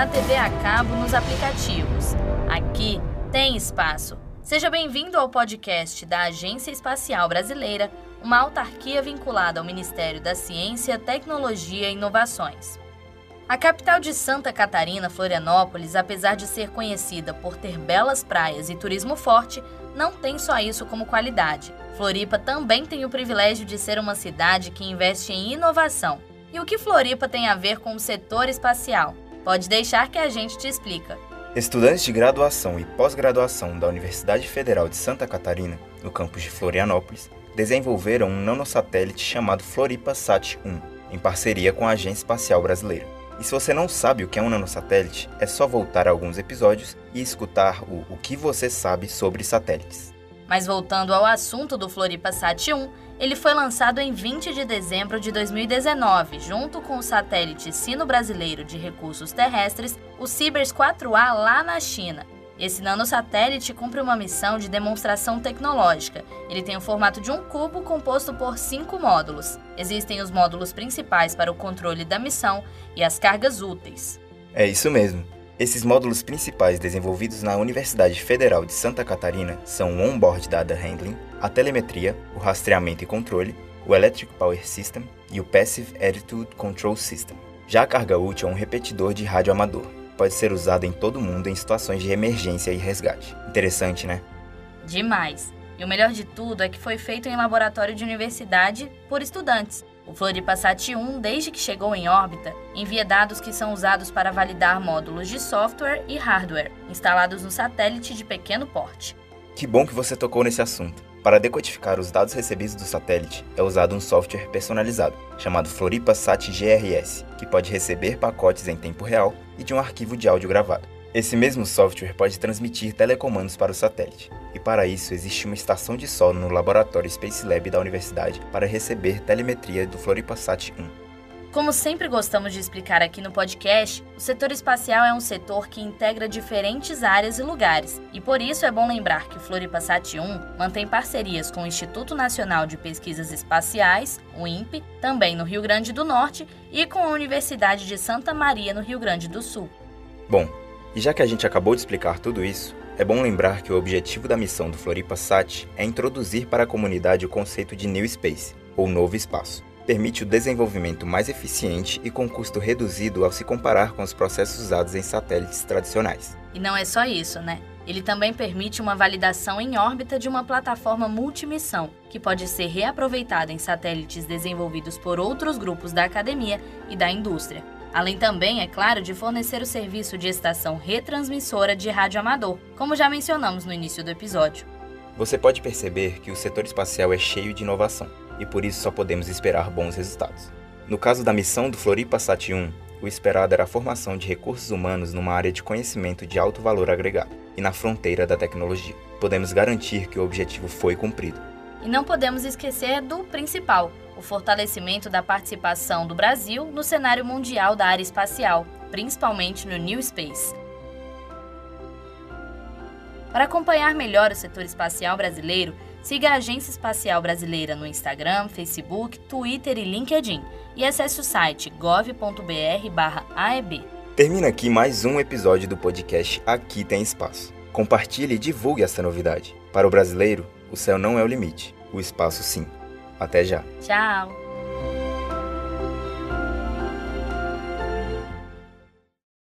na TV a cabo, nos aplicativos. Aqui tem espaço. Seja bem-vindo ao podcast da Agência Espacial Brasileira, uma autarquia vinculada ao Ministério da Ciência, Tecnologia e Inovações. A capital de Santa Catarina, Florianópolis, apesar de ser conhecida por ter belas praias e turismo forte, não tem só isso como qualidade. Floripa também tem o privilégio de ser uma cidade que investe em inovação. E o que Floripa tem a ver com o setor espacial? Pode deixar que a gente te explica. Estudantes de graduação e pós-graduação da Universidade Federal de Santa Catarina, no campus de Florianópolis, desenvolveram um nanosatélite chamado Floripa Sat-1, em parceria com a Agência Espacial Brasileira. E se você não sabe o que é um nanosatélite, é só voltar a alguns episódios e escutar o O que você sabe sobre satélites. Mas voltando ao assunto do Floripa Sat 1, ele foi lançado em 20 de dezembro de 2019, junto com o satélite Sino-Brasileiro de Recursos Terrestres, o Cibers 4A lá na China, esse nanosatélite cumpre uma missão de demonstração tecnológica. Ele tem o formato de um cubo composto por cinco módulos. Existem os módulos principais para o controle da missão e as cargas úteis. É isso mesmo. Esses módulos principais desenvolvidos na Universidade Federal de Santa Catarina são o Onboard Data Handling, a telemetria, o rastreamento e controle, o Electric Power System e o Passive Attitude Control System. Já a carga útil é um repetidor de rádio amador pode ser usado em todo mundo em situações de emergência e resgate. Interessante, né? Demais. E o melhor de tudo é que foi feito em laboratório de universidade por estudantes. O Floripasat 1, desde que chegou em órbita, envia dados que são usados para validar módulos de software e hardware instalados no satélite de pequeno porte. Que bom que você tocou nesse assunto. Para decodificar os dados recebidos do satélite, é usado um software personalizado, chamado Floripa Sat GRS, que pode receber pacotes em tempo real e de um arquivo de áudio gravado. Esse mesmo software pode transmitir telecomandos para o satélite, e para isso existe uma estação de solo no laboratório Space Lab da universidade para receber telemetria do Floripasat 1. Como sempre gostamos de explicar aqui no podcast, o setor espacial é um setor que integra diferentes áreas e lugares, e por isso é bom lembrar que o Floripasat 1 mantém parcerias com o Instituto Nacional de Pesquisas Espaciais, o INPE, também no Rio Grande do Norte, e com a Universidade de Santa Maria, no Rio Grande do Sul. Bom, e já que a gente acabou de explicar tudo isso, é bom lembrar que o objetivo da missão do Floripasat é introduzir para a comunidade o conceito de New Space, ou Novo Espaço permite o desenvolvimento mais eficiente e com custo reduzido ao se comparar com os processos usados em satélites tradicionais. E não é só isso, né? Ele também permite uma validação em órbita de uma plataforma multimissão, que pode ser reaproveitada em satélites desenvolvidos por outros grupos da academia e da indústria. Além também, é claro, de fornecer o serviço de estação retransmissora de rádio amador, como já mencionamos no início do episódio. Você pode perceber que o setor espacial é cheio de inovação e por isso só podemos esperar bons resultados. No caso da missão do Floripa Sat 1, o esperado era a formação de recursos humanos numa área de conhecimento de alto valor agregado e na fronteira da tecnologia. Podemos garantir que o objetivo foi cumprido. E não podemos esquecer do principal, o fortalecimento da participação do Brasil no cenário mundial da área espacial, principalmente no New Space. Para acompanhar melhor o setor espacial brasileiro, Siga a Agência Espacial Brasileira no Instagram, Facebook, Twitter e LinkedIn e acesse o site gov.br/aeb. Termina aqui mais um episódio do podcast Aqui Tem Espaço. Compartilhe e divulgue essa novidade. Para o brasileiro, o céu não é o limite, o espaço sim. Até já. Tchau.